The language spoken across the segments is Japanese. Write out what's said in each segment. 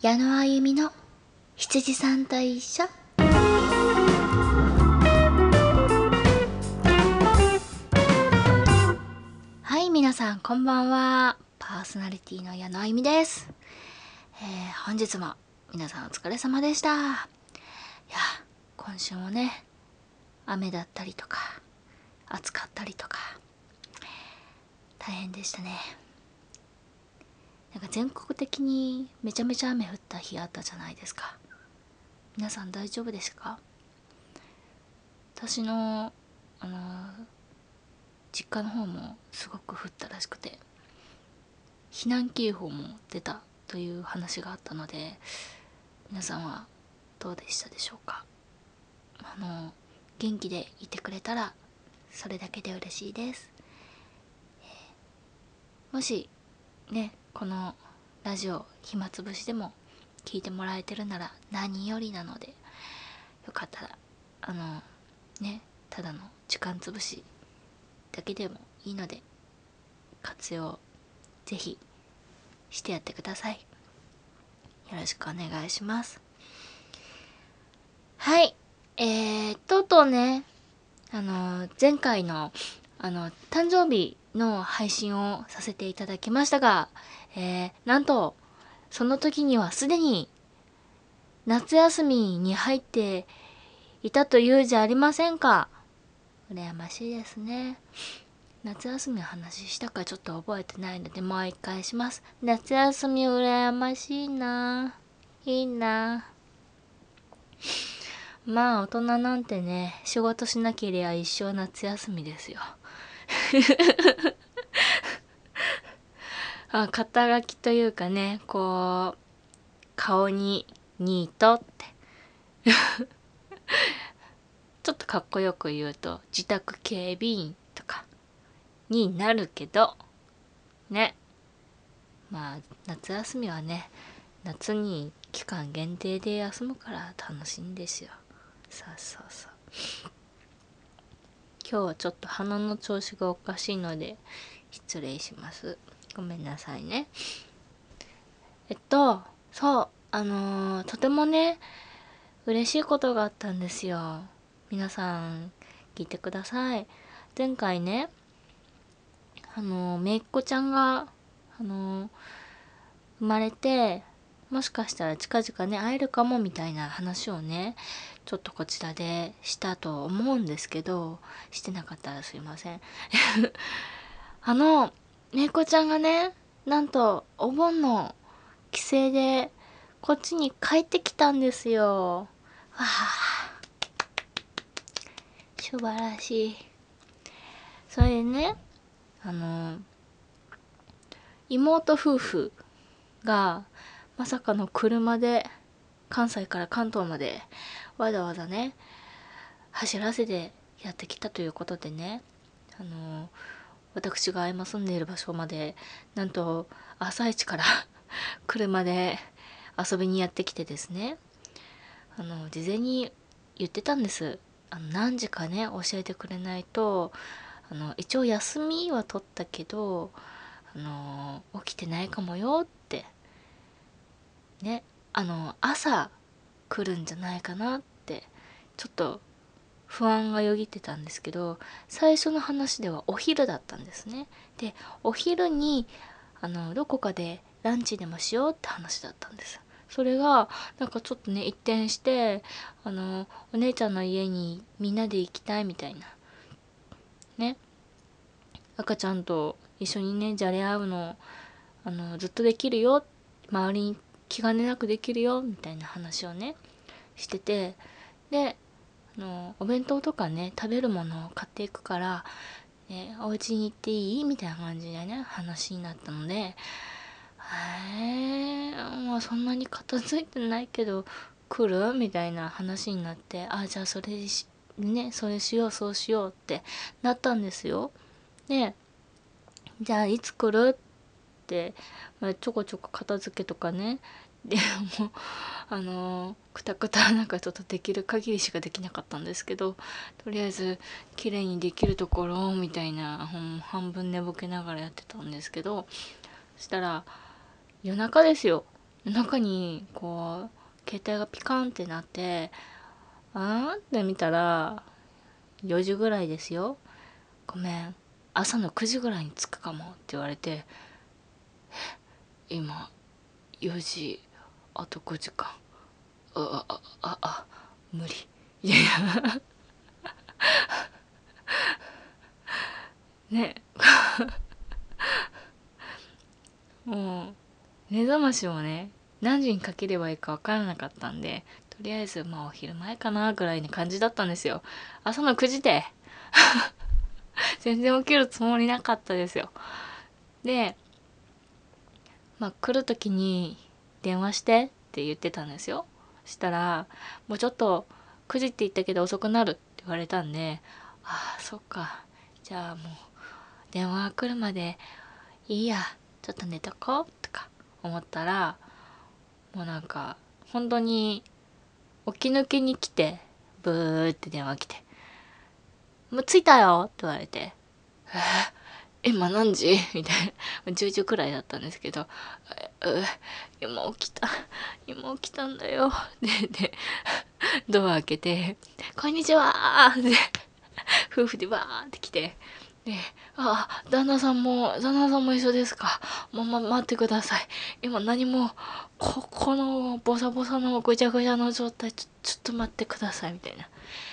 矢野あゆみの羊さんと一緒。はい皆さんこんばんは。パーソナリティの矢野あゆみです、えー本日も皆さんお疲れ様でした。いや今週もね雨だったりとか暑かったりとか大変でしたね。なんか全国的にめちゃめちゃ雨降った日あったじゃないですか。皆さん大丈夫ですか？私のあの実家の方もすごく降ったらしくて避難警報も出たという話があったので皆さんはどうでしたでしょうか？あの元気でいてくれたらそれだけで嬉しいです、えーもしねこのラジオ暇つぶしでも聞いてもらえてるなら何よりなのでよかったらあのねただの時間つぶしだけでもいいので活用ぜひしてやってください。よろしくお願いします。はい。えー、とうとうねあの前回のあの誕生日の配信をさせていただきましたが、えーなんとその時にはすでに夏休みに入っていたというじゃありませんか？羨ましいですね。夏休みの話したかちょっと覚えてないのでもう一回します。夏休み羨ましいな。いいな。まあ大人なんてね仕事しなければ一生夏休みですよ。あ肩書きというかねこう顔にニートって。ちょっとかっこよく言うと自宅警備員とかになるけどね。まあ夏休みはね夏に期間限定で休むから楽しいんですよ。そうそうそう。今日はちょっと鼻の調子がおかしいので失礼します。ごめんなさいね。えっとそうあのーとてもね嬉しいことがあったんですよ。皆さん聞いてください。前回ねあのーめいっ子ちゃんがあのー生まれてもしかしたら近々ね会えるかもみたいな話をねちょっとこちらでしたと思うんですけどしてなかったらすいません。あのめいこちゃんがねなんとお盆の帰省でこっちに帰ってきたんですよ。わあ。素晴らしい。それでねあの妹夫婦がまさかの車で関西から関東までわざわざね走らせてやってきたということでねあの私が今住んでいる場所までなんと朝一から 車で遊びにやってきてですね。あの事前に言ってたんです。あの何時かね教えてくれないとあの一応休みは取ったけどあの起きてないかもよって。ねあの朝来るんじゃないかなってちょっと不安がよぎってたんですけど最初の話ではお昼だったんですね。でお昼にあのどこかでランチでもしようって話だったんです。それがなんかちょっとね一転してあのお姉ちゃんの家にみんなで行きたいみたいな。ね。赤ちゃんと一緒にねじゃれ合うのあのずっとできるよ。周りに気兼ねなくできるよ。みたいな話をねしてて。でのお弁当とかね食べるものを買っていくから、ね、お家に行っていいみたいな感じでね話になったのでへえまあそんなに片付いてないけど来る？みたいな話になってああじゃあそれしねそれしようそうしようってなったんですよ。でじゃあいつ来る？って、まあ、ちょこちょこ片付けとかねでもあのくたくたなんかちょっとできる限りしかできなかったんですけどとりあえず綺麗にできるところみたいな半分寝ぼけながらやってたんですけどそしたら夜中ですよ。夜中にこう携帯がピカンってなってあーって見たら4時ぐらいですよ。ごめん朝の9時ぐらいに着くかもって言われて今4時あと5時間。ああああ無理。いやいや。ね。もう目覚ましもね何時にかければいいか分からなかったんでとりあえずまあお昼前かなぐらいな感じだったんですよ。朝の9時で。全然起きるつもりなかったですよ。でまあ来る時に電話してって言ってたんですよ。したらもうちょっと9時って言ったけど遅くなるって言われたんでああそっか。じゃあもう電話が来るまでいいや。ちょっと寝とこうとか思ったらもうなんか本当に起き抜けに来てブーって電話来て「もう着いたよ」って言われて「えー、今何時? 」みたいな。10時くらいだったんですけど「え今起きた。今起きたんだよ」ででドア開けて「こんにちは」って夫婦でバーって来て。で、あ、旦那さんも、旦那さんも一緒ですか。ま、ま、待ってください。今何も、こ、このボサボサのぐちゃぐちゃの状態、ちょ、ちょっと待ってください、みたいな。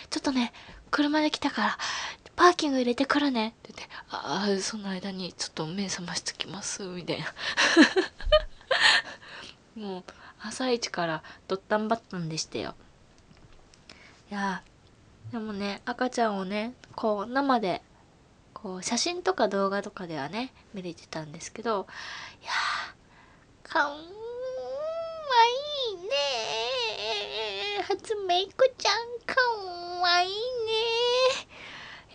ちょっとね、車で来たから、パーキング入れてくるね。って言って、ああ、その間にちょっと目覚ましときます、みたいな。もう、朝一からドッタンバッタンでしたよ。いやでもね、赤ちゃんをね、こう生でこう写真とか動画とかではね見れてたんですけどいやーかわいいね初メイクちゃんかわいいね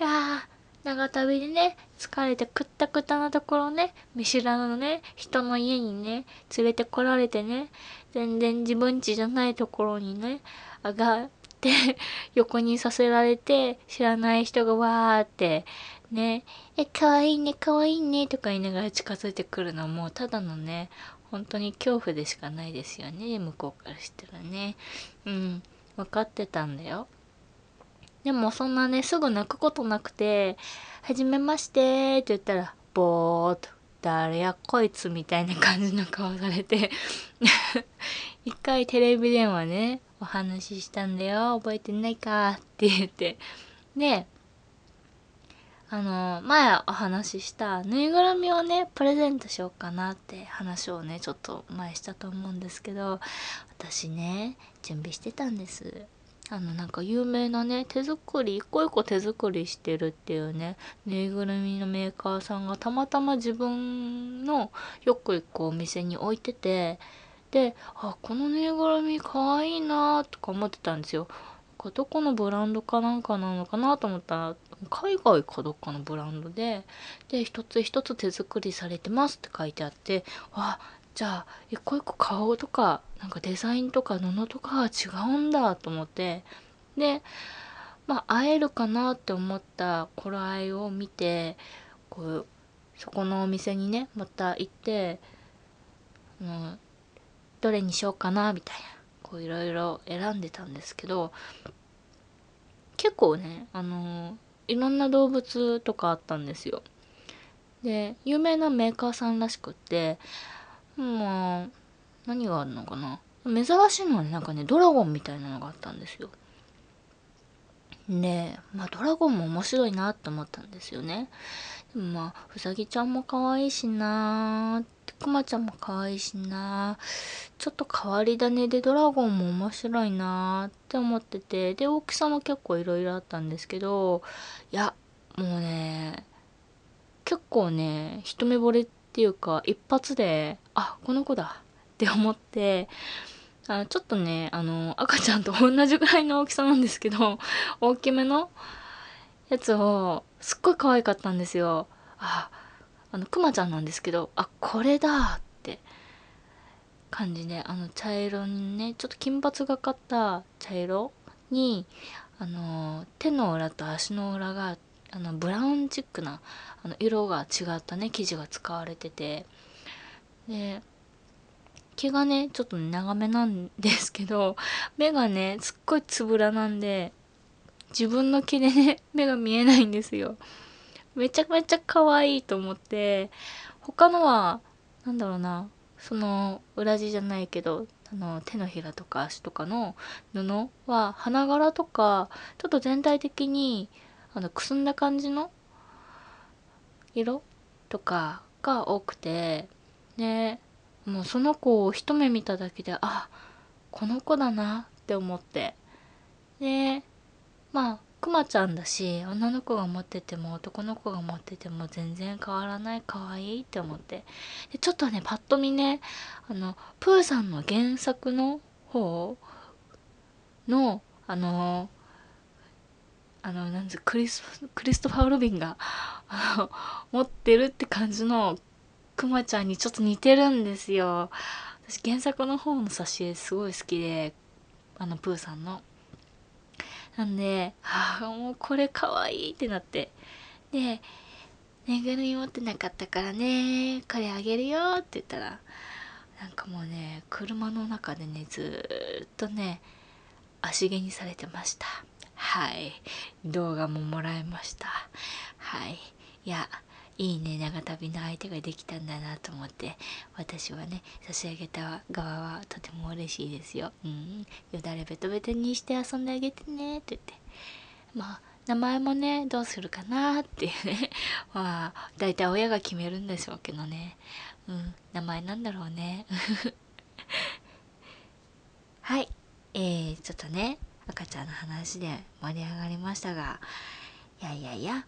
いやー長旅でね疲れてくったくたなところね見知らぬね人の家にね連れてこられてね全然自分家じゃないところにね上がって 横にさせられて知らない人がわーってねえ、かわいいね、かわいいね、とか言いながら近づいてくるのはもう、ただのね、本当に恐怖でしかないですよね、向こうからしたらね。うん、分かってたんだよ。でもそんなね、すぐ泣くことなくて、はじめましてって言ったら、ぼーっと、誰やこいつみたいな感じの顔されて 一回テレビ電話ね、お話ししたんだよ、覚えてないかって言って。で、あの前お話ししたぬいぐるみをねプレゼントしようかなって話をねちょっと前したと思うんですけど私ね準備してたんですあのなんか有名なね手作り一個一個手作りしてるっていうねぬいぐるみのメーカーさんがたまたま自分のよく行くお店に置いててであこのぬいぐるみかわいいなとか思ってたんですよ。どこのブランドかなんかなのかなと思ったら海外かどっかのブランドでで一つ一つ手作りされてますって書いてあってあじゃあ一個一個顔とかなんかデザインとか布とかが違うんだと思ってでまあ会えるかなって思った頃合いを見てこうそこのお店にねまた行って、うん、どれにしようかなみたいなこういろいろ選んでたんですけど結構ねあのいろんな動物とかあったんですよ。で有名なメーカーさんらしくってまあ何があるのかな。珍しいのはねなんかねドラゴンみたいなのがあったんですよ。でまあドラゴンも面白いなって思ったんですよね。でもまあうさぎちゃんも可愛いしなくまちゃんも可愛いしなちょっと変わり種でドラゴンも面白いなって思っててで大きさも結構いろいろあったんですけどいやもうね結構ね一目惚れっていうか一発であこの子だって思ってあちょっとねあの赤ちゃんと同じぐらいの大きさなんですけど大きめのやつをすっごい可愛かったんですよ。ああのくまちゃんなんですけどあこれだって感じであの茶色にねちょっと金髪がかった茶色にあの手の裏と足の裏があのブラウンチックなあの色が違ったね生地が使われてて。で毛がねちょっと長めなんですけど 目がねすっごいつぶらなんで自分の毛でね 目が見えないんですよ。めちゃめちゃ可愛いと思って他のはなんだろうなその裏地じゃないけどあの手のひらとか足とかの布は花柄とかちょっと全体的にあのくすんだ感じの？色とかが多くてねもうその子を一目見ただけであこの子だなって思って。でまあくまちゃんだし女の子が持ってても男の子が持ってても全然変わらない可愛いって思って。でちょっとねパッと見ねあのプーさんの原作の方のあのあのなんクリスクリストファー・ロビンが 持ってるって感じのくまちゃんにちょっと似てるんですよ私原作の方の挿絵すごい好きであのプーさんのなんで、ああ、もうこれかわいいってなって。で、ぬいぐるみ持ってなかったからね、これあげるよって言ったら、なんかもうね、車の中でね、ずっとね、足毛にされてました。はい。動画ももらいました。はい。いや、いいね長旅の相手ができたんだなと思って私はね差し上げた側はとても嬉しいですよ。うん、よだれベトベトにして遊んであげてねって言ってまあ名前もねどうするかなっていうね まあ大体親が決めるんでしょうけどねうん名前なんだろうね はいえー、ちょっとね赤ちゃんの話で盛り上がりましたがいやいやいや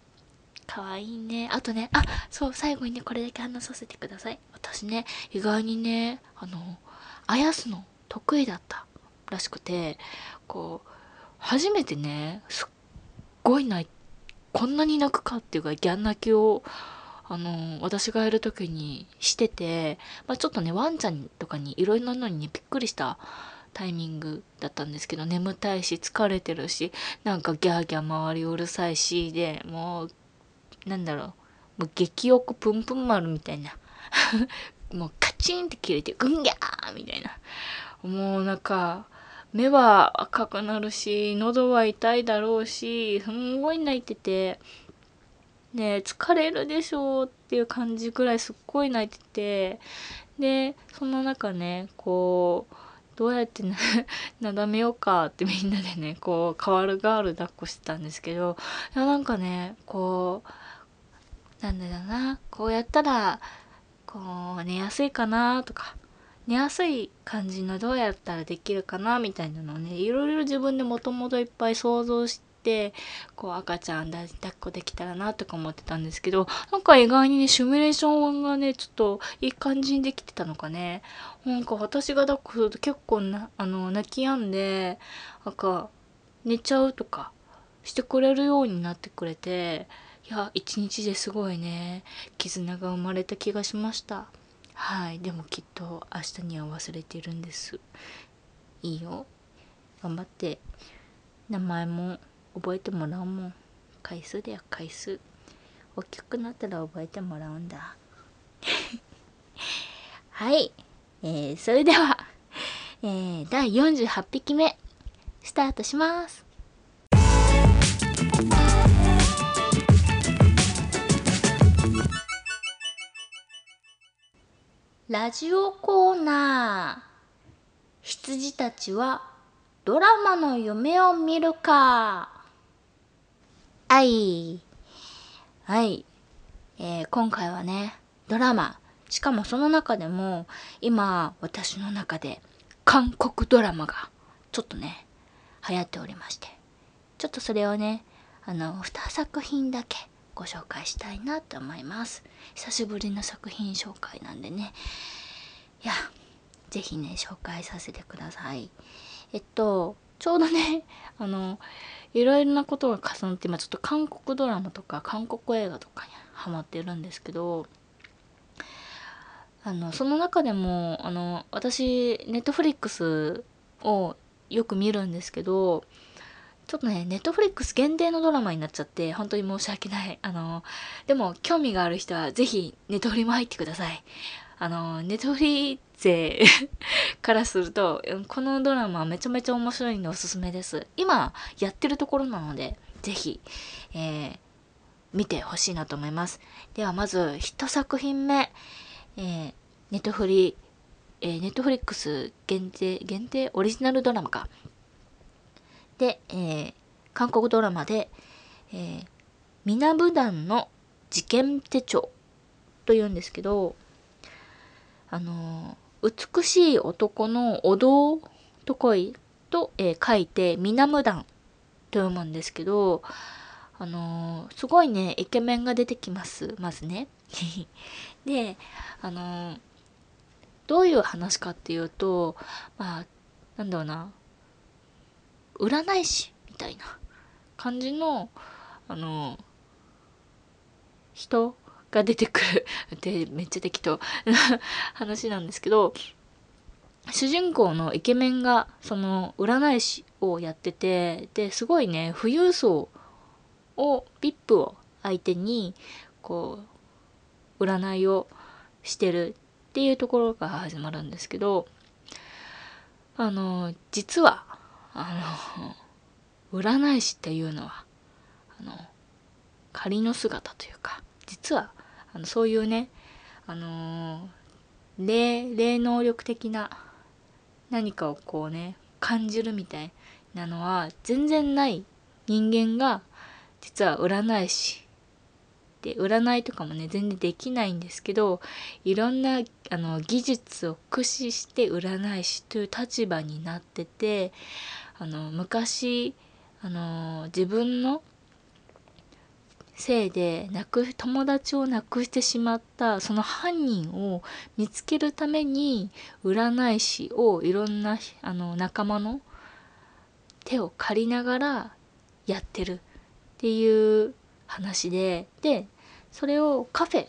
かわいいね。あとね、あ、そう、最後にね、これだけ話させてください。私ね、意外にね、あの、あやすの得意だったらしくて、こう、初めてね、すっごい泣い、こんなに泣くかっていうか、ギャン泣きを、あの、私がやる時にしてて、まあ、ちょっとね、ワンちゃんとかにいろいろなのにね、びっくりしたタイミングだったんですけど眠たいし疲れてるしなんかギャーギャー周りうるさいしでもうなんだろう、もう激おこぷんぷん丸みたいな。もうカチンって切れて、うんぎゃーみたいな。もうなんか、目は赤くなるし、喉は痛いだろうし、すんごい泣いてて、ね疲れるでしょうっていう感じぐらいすっごい泣いてて、で、その中ね、こう、どうやって なだめようかってみんなでね、こう、変わるガール抱っこしてたんですけど、いやなんかね、こう、なんだろうなこうやったらこう寝やすいかなとか寝やすい感じのどうやったらできるかなみたいなのをねいろいろ自分でもともといっぱい想像してこう赤ちゃん抱っこできたらなとか思ってたんですけどなんか意外にねシミュレーションがねちょっといい感じにできてたのかね。なんか私が抱っこすると結構なあの泣き止んでなんか寝ちゃうとかしてくれるようになってくれていや一日ですごいね絆が生まれた気がしました。はいでもきっと明日には忘れてるんです。いいよ。頑張って。名前も覚えてもらうもん。回数だよ回数。大きくなったら覚えてもらうんだ。はい、えー、それでは、えー、第48匹目スタートします。ラジオコーナー。羊たちはドラマの夢を見るか。はい。はい。えー、今回はねドラマ。しかもその中でも今私の中で韓国ドラマがちょっとね流行っておりまして。ちょっとそれをねあの2作品だけご紹介したいなと思います。久しぶりの作品紹介なんでね。いや是非ね紹介させてください。えっとちょうどね あのいろいろなことが重なって今ちょっと韓国ドラマとか韓国映画とかにハマってるんですけどあのその中でもあの私ネットフリックスをよく見るんですけどちょっとね、ネットフリックス限定のドラマになっちゃって、本当に申し訳ない。あの、でも、興味がある人は、ぜひ、ネットフリも入ってください。あのネットフリ勢からするとこのドラマめちゃめちゃ面白いんでおすすめです。今やってるところなのでぜひ、えー、見てほしいなと思います。ではまず1作品目、えー、ネットフリえー、ネットフリックス限定限定？オリジナルドラマか。で、えー、韓国ドラマで、えー、ミナブダンの事件手帳というんですけど、あの美しい男のお堂と恋と、えー、書いて、ミナムダンと読むんですけど、あのー、すごいね、イケメンが出てきます。まずね。で、あのー、どういう話かっていうと、まあ、なんだろうな、占い師みたいな感じの、あの人が出てくる。ってめっちゃ適当。な 話なんですけど主人公のイケメンがその占い師をやっててですごいね富裕層を VIP を相手にこう占いをしてるっていうところから始まるんですけどあの実はあの占い師っていうのはあの仮の姿というか実はあのそういうねあのー、霊霊能力的な何かをこうね感じるみたいなのは全然ない人間が実は占い師。で占いとかもね全然できないんですけどいろんなあの技術を駆使して占い師という立場になっててあの昔あの自分のせいで亡く友達を亡くしてしまったその犯人を見つけるために占い師をいろんなあの仲間の手を借りながらやってるっていう話ででそれをカフェ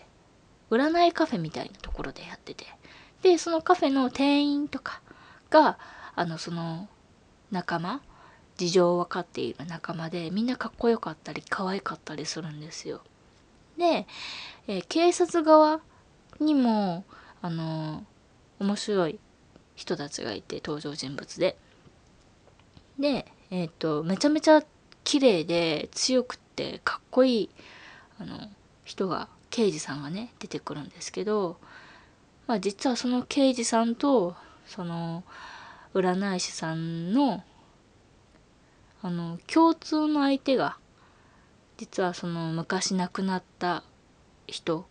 占いカフェみたいなところでやってて。でそのカフェの店員とかがあのその仲間事情分かっている仲間でみんなかっこよかったり可愛かったりするんですよ。で、えー、警察側にもあのー、面白い人たちがいて登場人物で。で、えっ、ー、とめちゃめちゃ綺麗で強くってかっこいいあの人が刑事さんがね出てくるんですけど、まあ、実はその刑事さんとその占い師さんのあの共通の相手が実はその昔亡くなった人。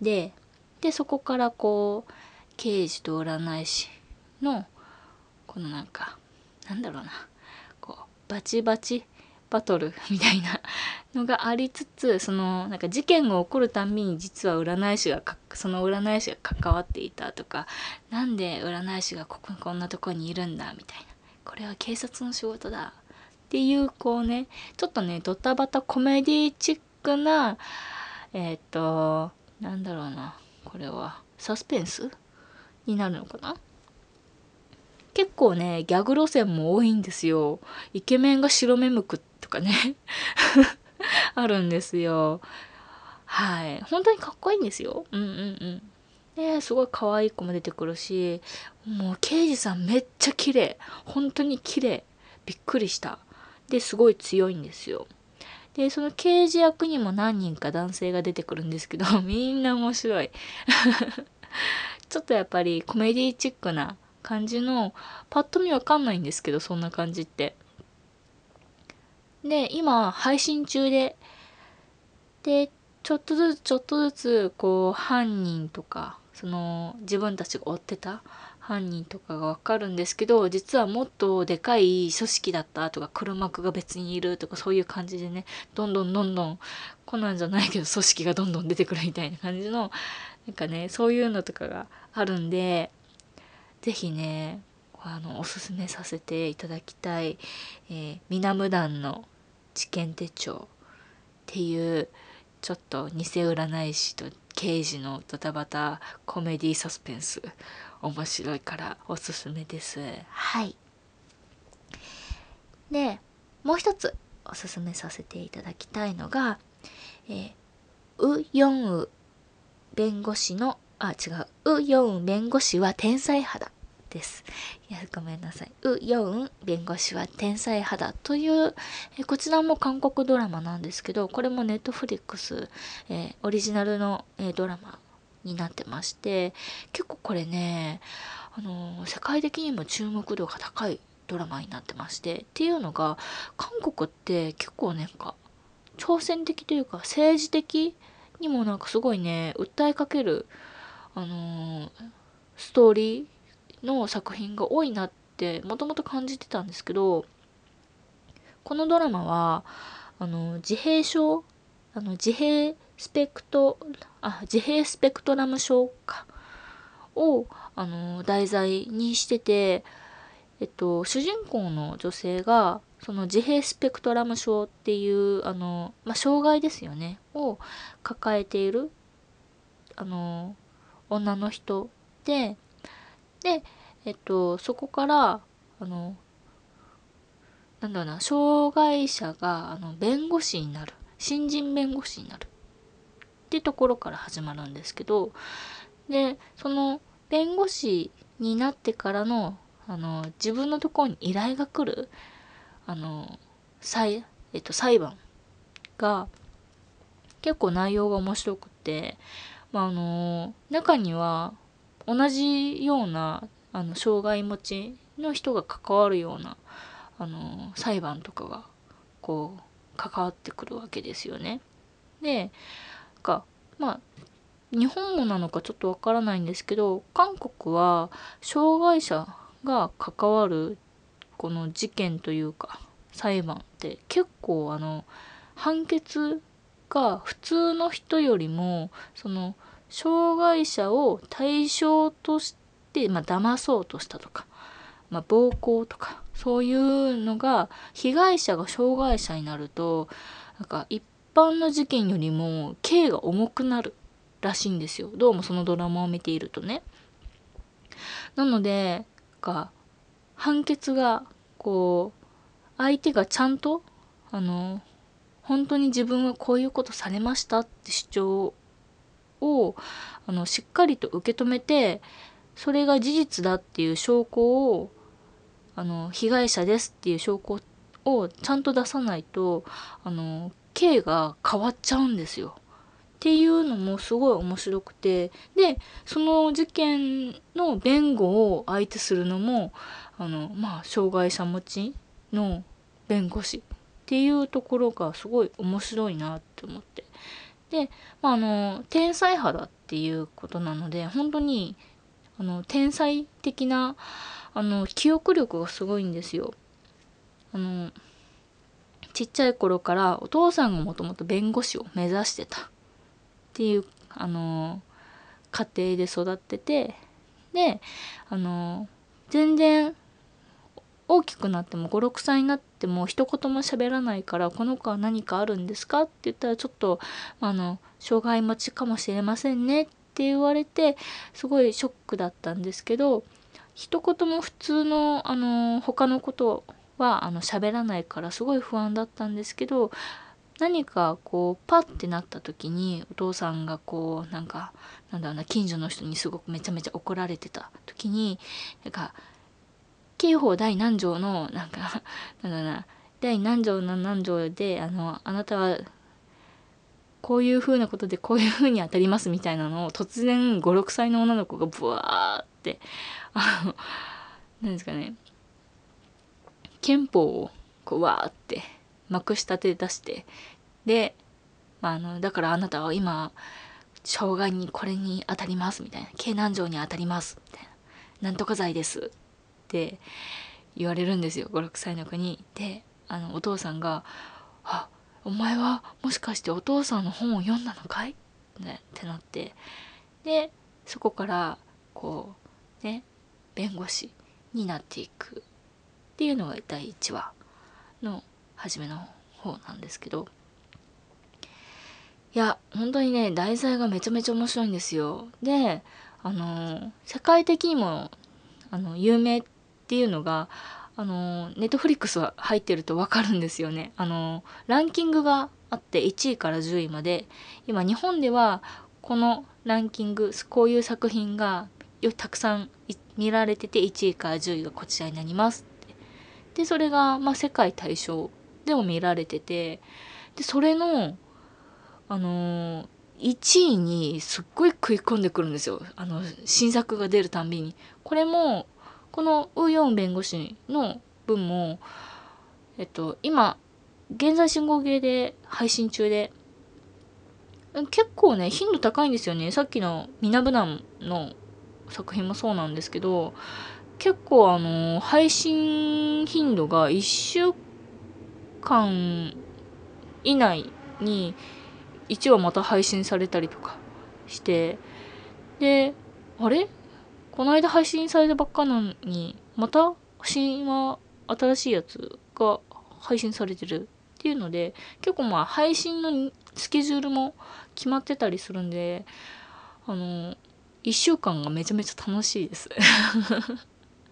ででそこからこう刑事と占い師のこのなんかなんだろうな。こうバチバチバトル みたいなのがありつつそのなんか事件が起こるたんびに実は占い師がその占い師が関わっていたとかなんで占い師がこここんなとこにいるんだみたいな。これは警察の仕事だっていうこうねちょっとねドタバタコメディチックなえっ、ー、となんだろうなこれはサスペンス？になるのかな？結構ねギャグ路線も多いんですよ。イケメンが白目向くとかね。あるんですよ。はい。本当にかっこいいんですよ。うんうんうん。ですごい可愛い子も出てくるしもう刑事さんめっちゃ綺麗。本当に綺麗。びっくりした。ですごい強いんですよ。でその刑事役にも何人か男性が出てくるんですけど みんな面白い ちょっとやっぱりコメディチックな感じのパッと見わかんないんですけどそんな感じってで今配信中ででちょっとずつちょっとずつこう犯人とかその自分たちが追ってた犯人とかがわかるんですけど実はもっとでかい組織だったとか黒幕が別にいるとかそういう感じでねどんどんどんどんコナンじゃないけど組織がどんどん出てくるみたいな感じのなんかねそういうのとかがあるんで是非ねあのおすすめさせていただきたい「えー、ミナムダンの事件手帳」っていうちょっと偽占い師と刑事のドタバタコメディサスペンス面白いからおすすめです。はい。でもう一つおすすめさせていただきたいのが、えー、ウ・ヨンウ弁護士のあ違う。ウ・ヨン弁護士は天才肌です。いやごめんなさい。ウ・ヨン弁護士は天才肌というえこちらも韓国ドラマなんですけどこれもネットフリックス、えー、オリジナルの、えー、ドラマになってまして結構これねあの世界的にも注目度が高いドラマになってましてっていうのが韓国って結構なんか挑戦的というか政治的にもなんかすごいね訴えかけるあのストーリーの作品が多いなってもともと感じてたんですけどこのドラマはあの自閉症あの自閉スペクトあ自閉スペクトラム症か。をあの題材にしてて、えっと、主人公の女性がその自閉スペクトラム症っていうあの、まあ、障害ですよね。を抱えているあの女の人でで、えっと、そこからあのなんだろうな障害者があの弁護士になる。新人弁護士になる。ってところから始まるんですけどでその弁護士になってからのあの自分のところに依頼が来るあの裁,、えっと、裁判が結構内容が面白くて、まあ、あの中には同じようなあの障害持ちの人が関わるようなあの裁判とかがこう関わってくるわけですよね。でかまあ日本もなのかちょっとわからないんですけど韓国は障害者が関わるこの事件というか裁判って結構あの判決が普通の人よりもその障害者を対象として、まあ、騙そうとしたとか、まあ、暴行とかそういうのが被害者が障害者になるとなんか一般の事件よりも刑が重くなるらしいんですよどうもそのドラマを見ているとね。なのでが判決がこう相手がちゃんとあの本当に自分はこういうことされましたって主張をあのしっかりと受け止めてそれが事実だっていう証拠をあの被害者ですっていう証拠をちゃんと出さないとあの刑が変わっちゃうんですよ。っていうのもすごい面白くてでその事件の弁護を相手するのもあのまあ障害者持ちの弁護士っていうところがすごい面白いなって思ってで、まあ、あの天才肌っていうことなので本当にあの天才的なあの記憶力がすごいんですよ。あのちっちゃい頃からお父さんがもともと弁護士を目指してた。っていうあの家庭で育ってて。であの全然大きくなっても56歳になっても一言も喋らないからこの子は何かあるんですか？って言ったらちょっとあの障害持ちかもしれませんね。って言われてすごいショックだったんですけど一言も普通のあの他のことはあの喋らないからすごい不安だったんですけど何かこうパッてなった時にお父さんがこうなんかなんだろうな近所の人にすごくめちゃめちゃ怒られてた時になんか刑法第何条のなんか なんだろうな第何条の何条であのあなたはこういうふうなことでこういうふうに当たりますみたいなのを突然56歳の女の子がブワーってあの何ですかね憲法をこうわーってまくしたて出してで、まあ、あのだからあなたは今障害にこれに当たりますみたいな刑難条に当たりますみたいななんとか罪ですって言われるんですよ56歳の子に。であのお父さんが「あお前はもしかしてお父さんの本を読んだのかい?」、ってなってでそこからこうね弁護士になっていくっていうのが第1話の初めの方なんですけどいや本当にね題材がめちゃめちゃ面白いんですよ。であの世界的にもあの有名っていうのがあのネットフリックスは入ってると分かるんですよね。あのランキングがあって1位から10位まで。今日本ではこのランキングこういう作品がよたくさん見られてて1位から10位がこちらになります。でそれが、まあ、世界対象でも見られててでそれのあのー、1位にすっごい食い込んでくるんですよ。あの新作が出るたんびに。これもこのウ・ヨン弁護士の分もえっと今現在進行形で配信中で結構ね頻度高いんですよね。さっきの「ミナブナン」の作品もそうなんですけど結構あの配信頻度が1週間以内に1話また配信されたりとかしてであれ？この間配信されたばっかなのにまた新話新しいやつが配信されてるっていうので結構まあ配信のスケジュールも決まってたりするんであの1週間がめちゃめちゃ楽しいです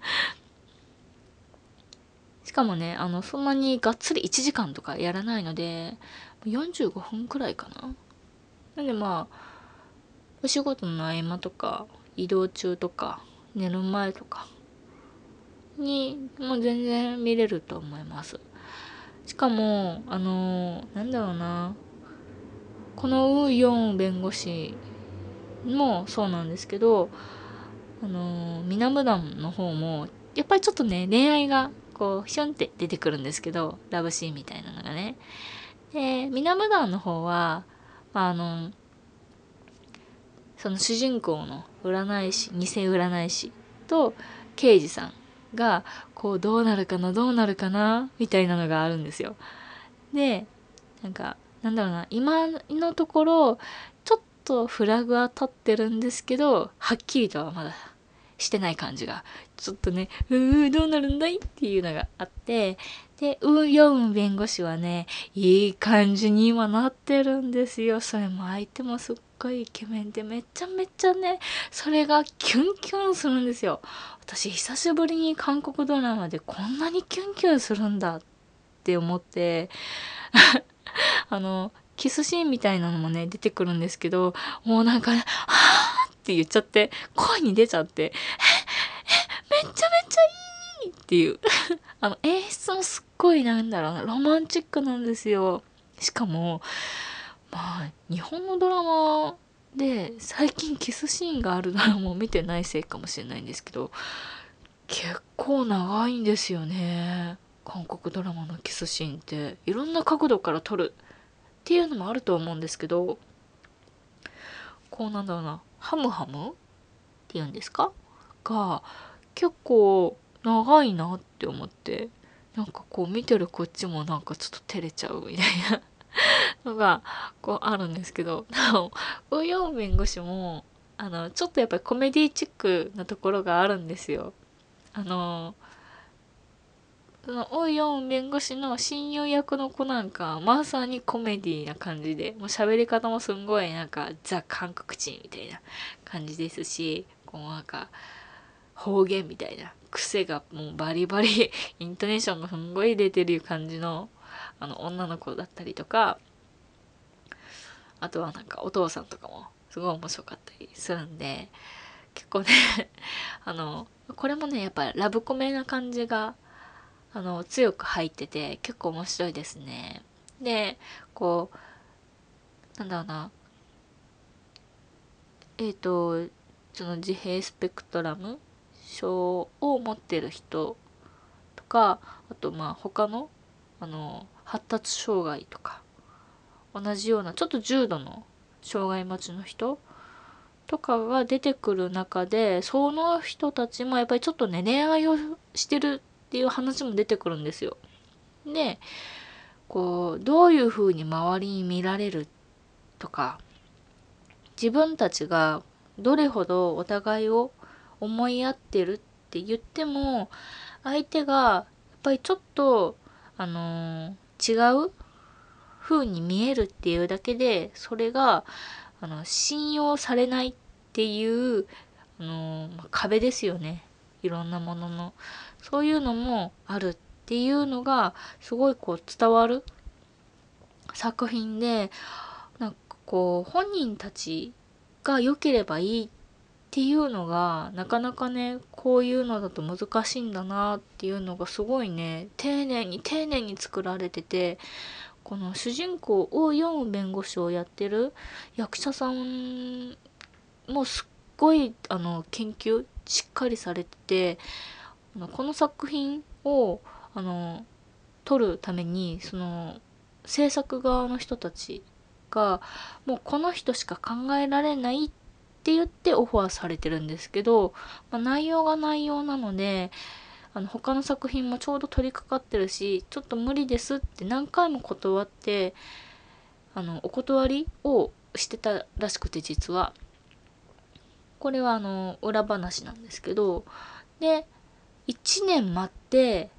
しかもねあのそんなにがっつり1時間とかやらないので45分くらいかな。なんでまあお仕事の合間とか移動中とか寝る前とかにもう全然見れると思います。しかもあのー、なんだろうな。このウ・ヨン弁護士もそうなんですけどあのミナムダンの方もやっぱりちょっとね恋愛がこうヒュンって出てくるんですけどラブシーンみたいなのがねでミナムダンの方は、まあ、あのその主人公の占い師偽占い師と刑事さんがこうどうなるかなどうなるかなみたいなのがあるんですよ。でなんかなんだろうな今のところとフラグは立ってるんですけどはっきりとはまだしてない感じが。ちょっとねうーどうなるんだいっていうのがあってでウ・ヨン弁護士はねいい感じに今なってるんですよ。それも相手もすっごいイケメンでめちゃめちゃねそれがキュンキュンするんですよ。私久しぶりに韓国ドラマでこんなにキュンキュンするんだって思って。あの、キスシーンみたいなのもね、出てくるんですけど、もうなんかね、はぁって言っちゃって、声に出ちゃって、え、え、めっちゃめっちゃいいっていう。あの、演出もすっごいなんだろうな、ロマンチックなんですよ。しかも、まあ、日本のドラマで最近キスシーンがあるドラマを見てないせいかもしれないんですけど、結構長いんですよね。韓国ドラマのキスシーンっていろんな角度から撮るっていうのもあると思うんですけどこうなんだろうなハムハムっていうんですか？が結構長いなって思ってなんかこう見てるこっちもなんかちょっと照れちゃうみたいな のがこうあるんですけどなおウヨン弁護士もあのちょっとやっぱりコメディチックなところがあるんですよ。あのそのオヨン弁護士の親友役の子なんかまさにコメディーな感じでもう喋り方もすんごいなんかザ・韓国人みたいな感じですしこうなんか方言みたいな癖がもうバリバリ イントネーションがすんごい出てる感じのあの女の子だったりとかあとはなんかお父さんとかもすごい面白かったりするんで結構ね あのこれもねやっぱラブコメな感じがあの強く入ってて結構面白いですね。でこうなんだろうなえっ、ー、とその自閉スペクトラム症を持ってる人とかあとまあ他のあの発達障害とか同じようなちょっと重度の障害持ちの人とかが出てくる中でその人たちもやっぱりちょっとね恋愛をしてるっていう話も出てくるんですよ。でこうどういうふうに周りに見られるとか自分たちがどれほどお互いを思い合ってるって言っても相手がやっぱりちょっとあのー、違う風に見えるっていうだけでそれがあの信用されないっていうあのー、壁ですよねいろんなものの。そういうのもあるっていうのがすごいこう伝わる作品でなんかこう本人たちが良ければいいっていうのがなかなかねこういうのだと難しいんだなっていうのがすごいね丁寧に丁寧に作られててこの主人公を読む弁護士をやってる役者さんもすっごいあの研究しっかりされててこの作品をあの撮るためにその制作側の人たちがもうこの人しか考えられないって言ってオファーされてるんですけど、まあ、内容が内容なのであの他の作品もちょうど取り掛かってるしちょっと無理ですって何回も断ってあのお断りをしてたらしくて実は。これはあの裏話なんですけど。で1年待って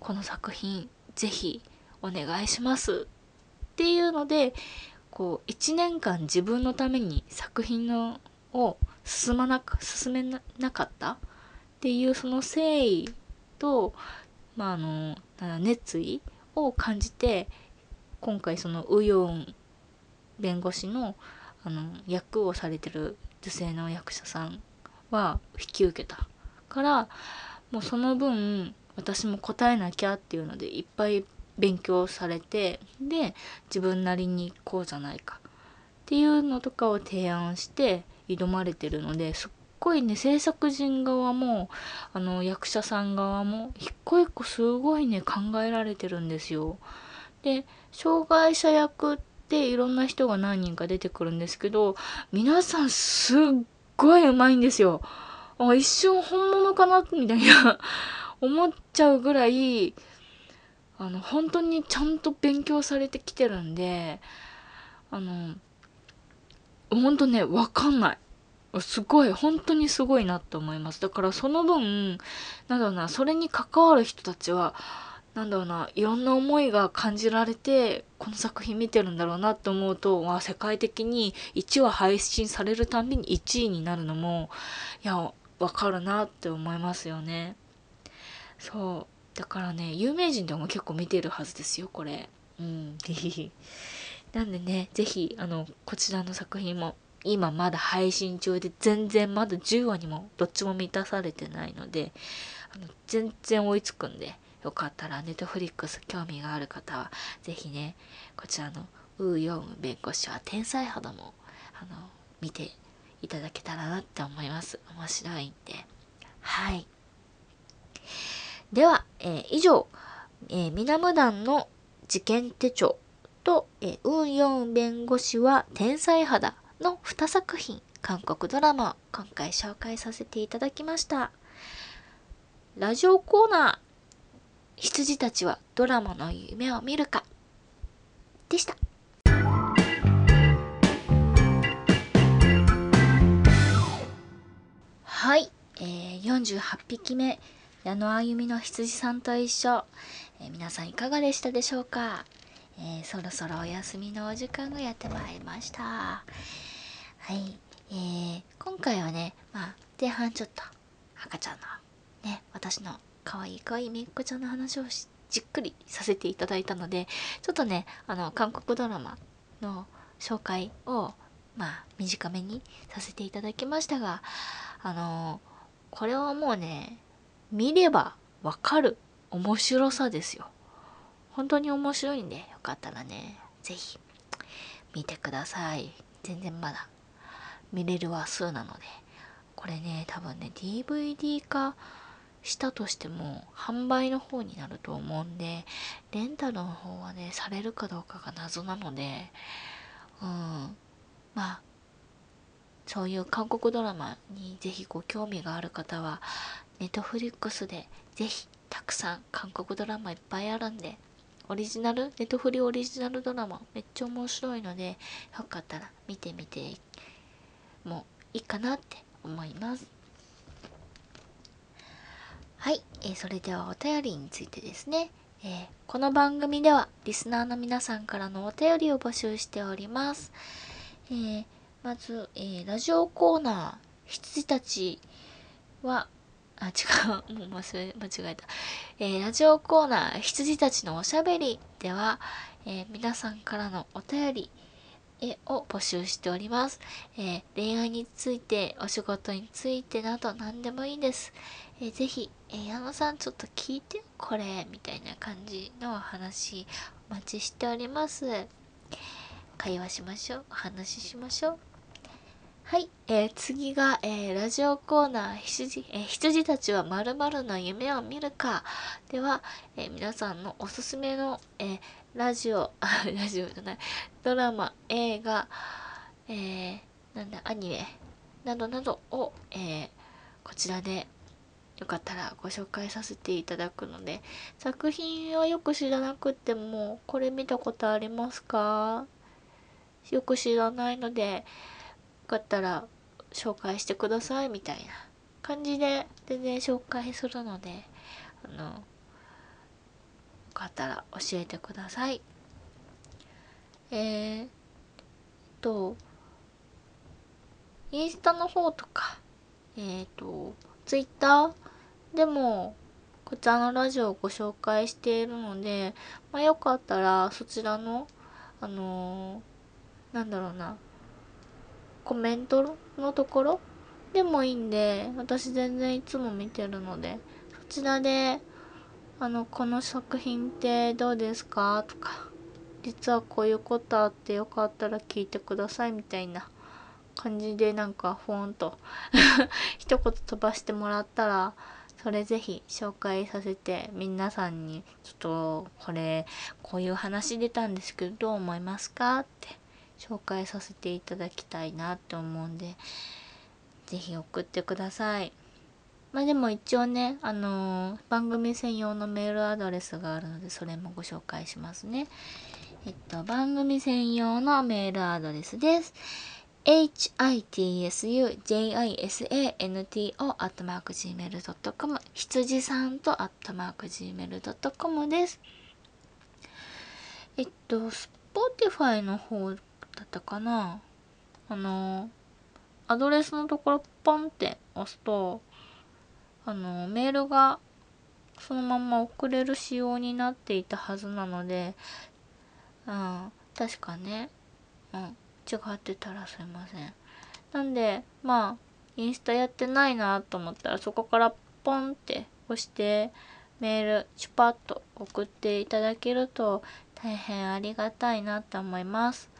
この作品ぜひお願いします。っていうのでこう1年間自分のために作品のを進まな進めなかった。っていうその誠意と、まあ、あの熱意を感じて今回そのウヨン弁護士のあの役をされてる女性の役者さんは引き受けたからもうその分私も答えなきゃっていうのでいっぱい勉強されてで自分なりにこうじゃないかっていうのとかを提案して挑まれてるのですっごいね制作陣側もあの役者さん側も一個一個すごいね考えられてるんですよ。で障害者役っていろんな人が何人か出てくるんですけど皆さんすっごい上手いんですよ。あ一瞬本物かなみたいな 思っちゃうぐらいあの本当にちゃんと勉強されてきてるんであの本当ね分かんない。すごい本当にすごいなって思います。だからその分なんだろうなそれに関わる人たちはなんだろうないろんな思いが感じられてこの作品見てるんだろうなって思うと、まあ、世界的に1話配信されるたびに1位になるのもいやわかるなって思いますよね。そう。だからね有名人でも結構見てるはずですよこれ。うん。なんでね是非あのこちらの作品も今まだ配信中で全然まだ10話にもどっちも満たされてないのであの全然追いつくんでよかったらネットフリックス興味がある方は是非ねこちらのウーヨン弁護士は天才肌もあの見ていただけたらなって思います。面白いんで。はい。では、えー、以上、えー、ミナム団の事件手帳と、えー、ウンヨン弁護士は天才肌の2作品韓国ドラマを今回紹介させていただきました。ラジオコーナー羊たちはドラマの夢を見るかでした。はい、えー、48匹目矢野あゆみの羊さんと一緒、えー、皆さんいかがでしたでしょうか、えー、そろそろお休みのお時間がやってまいりました。はい、えー、今回はね、まあ、前半ちょっと赤ちゃんのね私の可愛い可愛いめいっ子ちゃんの話をじっくりさせていただいたのでちょっとねあの韓国ドラマの紹介をまあ短めにさせていただきましたがあのこれはもうね見ればわかる面白さですよ。本当に面白いんでよかったらね是非見てください。全然まだ見れる話数なのでこれね多分ね DVD 化したとしても販売の方になると思うんでレンタルの方はねされるかどうかが謎なのでうんまあそういう韓国ドラマにぜひご興味がある方はネットフリックスでぜひたくさん韓国ドラマいっぱいあるんでオリジナルネットフリオリジナルドラマめっちゃ面白いのでよかったら見てみてもいいかなって思います。はい、えー、それではお便りについてですね、えー、この番組ではリスナーの皆さんからのお便りを募集しております、えー、まず、えーラジオコーナー羊たちはあ、違う。もう忘れ、間違えた。えー、ラジオコーナー、羊たちのおしゃべりでは、えー、皆さんからのお便り、え絵を募集しております。えー、恋愛について、お仕事についてなど何でもいいです。えー、ぜひ、えー、矢野さんちょっと聞いてこれ、みたいな感じのお話お待ちしております。会話しましょう。お話ししましょう。はい、えー、次が、えー、ラジオコーナー羊、えー、羊たちはまるの夢を見るか。では、えー、皆さんのおすすめの、え、ラジオ、ラジオじゃない、ドラマ、映画、え、なんだ、アニメなどなどを、え、こちらでよかったらご紹介させていただくので、作品はよく知らなくても、これ見たことありますか？よく知らないので、かったら紹介してくださいみたいな感じで全然紹介するのであのよかったら教えてください。えー、とインスタの方とかえっ、ー、とツイッターでもこちらのラジオをご紹介しているので、まあ、よかったらそちらのあのー、なんだろうなコメントのところ？でもいいんで、私全然いつも見てるので、そちらで、あの、この作品ってどうですか？とか、実はこういうことあってよかったら聞いてくださいみたいな感じでなんかフォンと 一言飛ばしてもらったら、それぜひ紹介させて皆さんにちょっとこれこういう話出たんですけどどう思いますか？って紹介させていただきたいなって思うんで、是非送ってください。まあでも一応ね、あのー、番組専用のメールアドレスがあるので、それもご紹介しますね。えっと、番組専用のメールアドレスです。hitsujisanto.gmail.com 羊さんと .gmail.com です。えっと、Spotify の方だったかなあのアドレスのところポンって押すとあのメールがそのまま送れる仕様になっていたはずなので、うん、確かね、うん、違ってたらすいません。なんで、まあ、インスタやってないなと思ったらそこからポンって押してメールチュパッと送っていただけると大変ありがたいなと思います。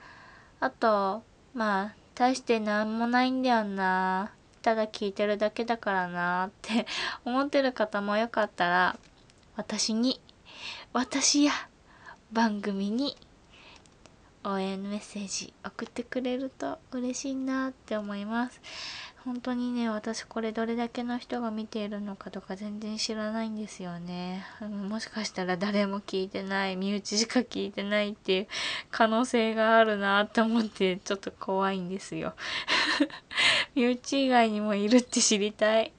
あと、まあ、大して何もないんだよな。ただ聞いてるだけだからなって 思ってる方もよかったら、私に、私や番組に応援メッセージ送ってくれると嬉しいなって思います。本当にね、私これどれだけの人が見ているのかとか全然知らないんですよね。もしかしたら誰も聞いてない、身内しか聞いてないっていう可能性があるなって思ってちょっと怖いんですよ。身内以外にもいるって知りたい。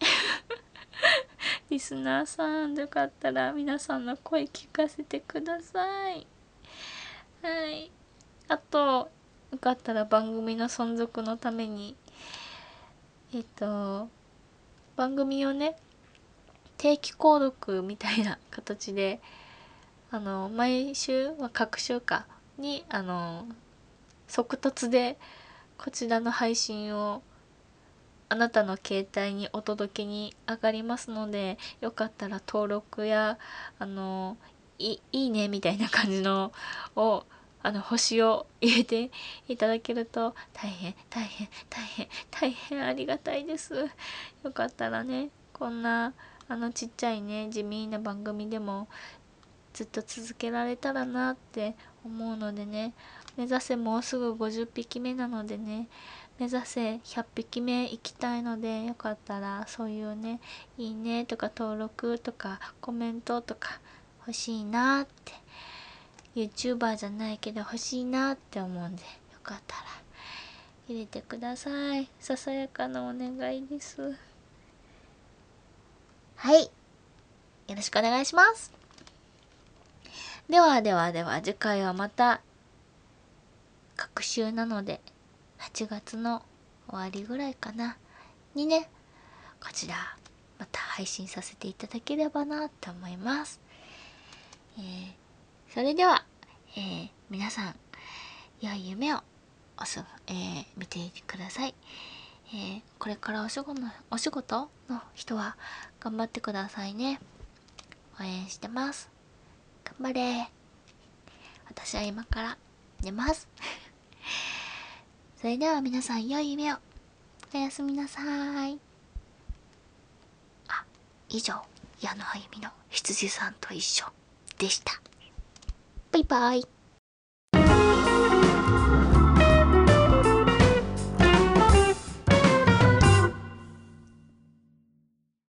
リスナーさんよかったら皆さんの声聞かせてください。はい。あと、よかったら番組の存続のためにえっと番組をね定期購読みたいな形であの毎週、まあ、各週かにあの即突でこちらの配信をあなたの携帯にお届けに上がりますのでよかったら登録やあのいいいねみたいな感じのをあの星を入れていただけると大変大変大変大変ありがたいです。よかったらねこんなあのちっちゃいね地味な番組でもずっと続けられたらなって思うのでね目指せもうすぐ50匹目なのでね目指せ100匹目行きたいのでよかったらそういうねいいねとか登録とかコメントとか欲しいなって YouTuber じゃないけど欲しいなって思うんでよかったら入れてください。ささやかなお願いです。はい。よろしくお願いします。ではではでは次回はまた隔週なので8月の終わりぐらいかな。にねこちらまた配信させていただければなと思います。えーそれでは、えー、皆さん、良い夢をおす、えー、見ていてください。えー、これからお仕事のお仕事の人は頑張ってくださいね。応援してます。頑張れ。私は今から寝ます。それでは皆さん良い夢を。おやすみなさい。あ、以上、矢野あゆみの羊さんと一緒でした。バイバイ。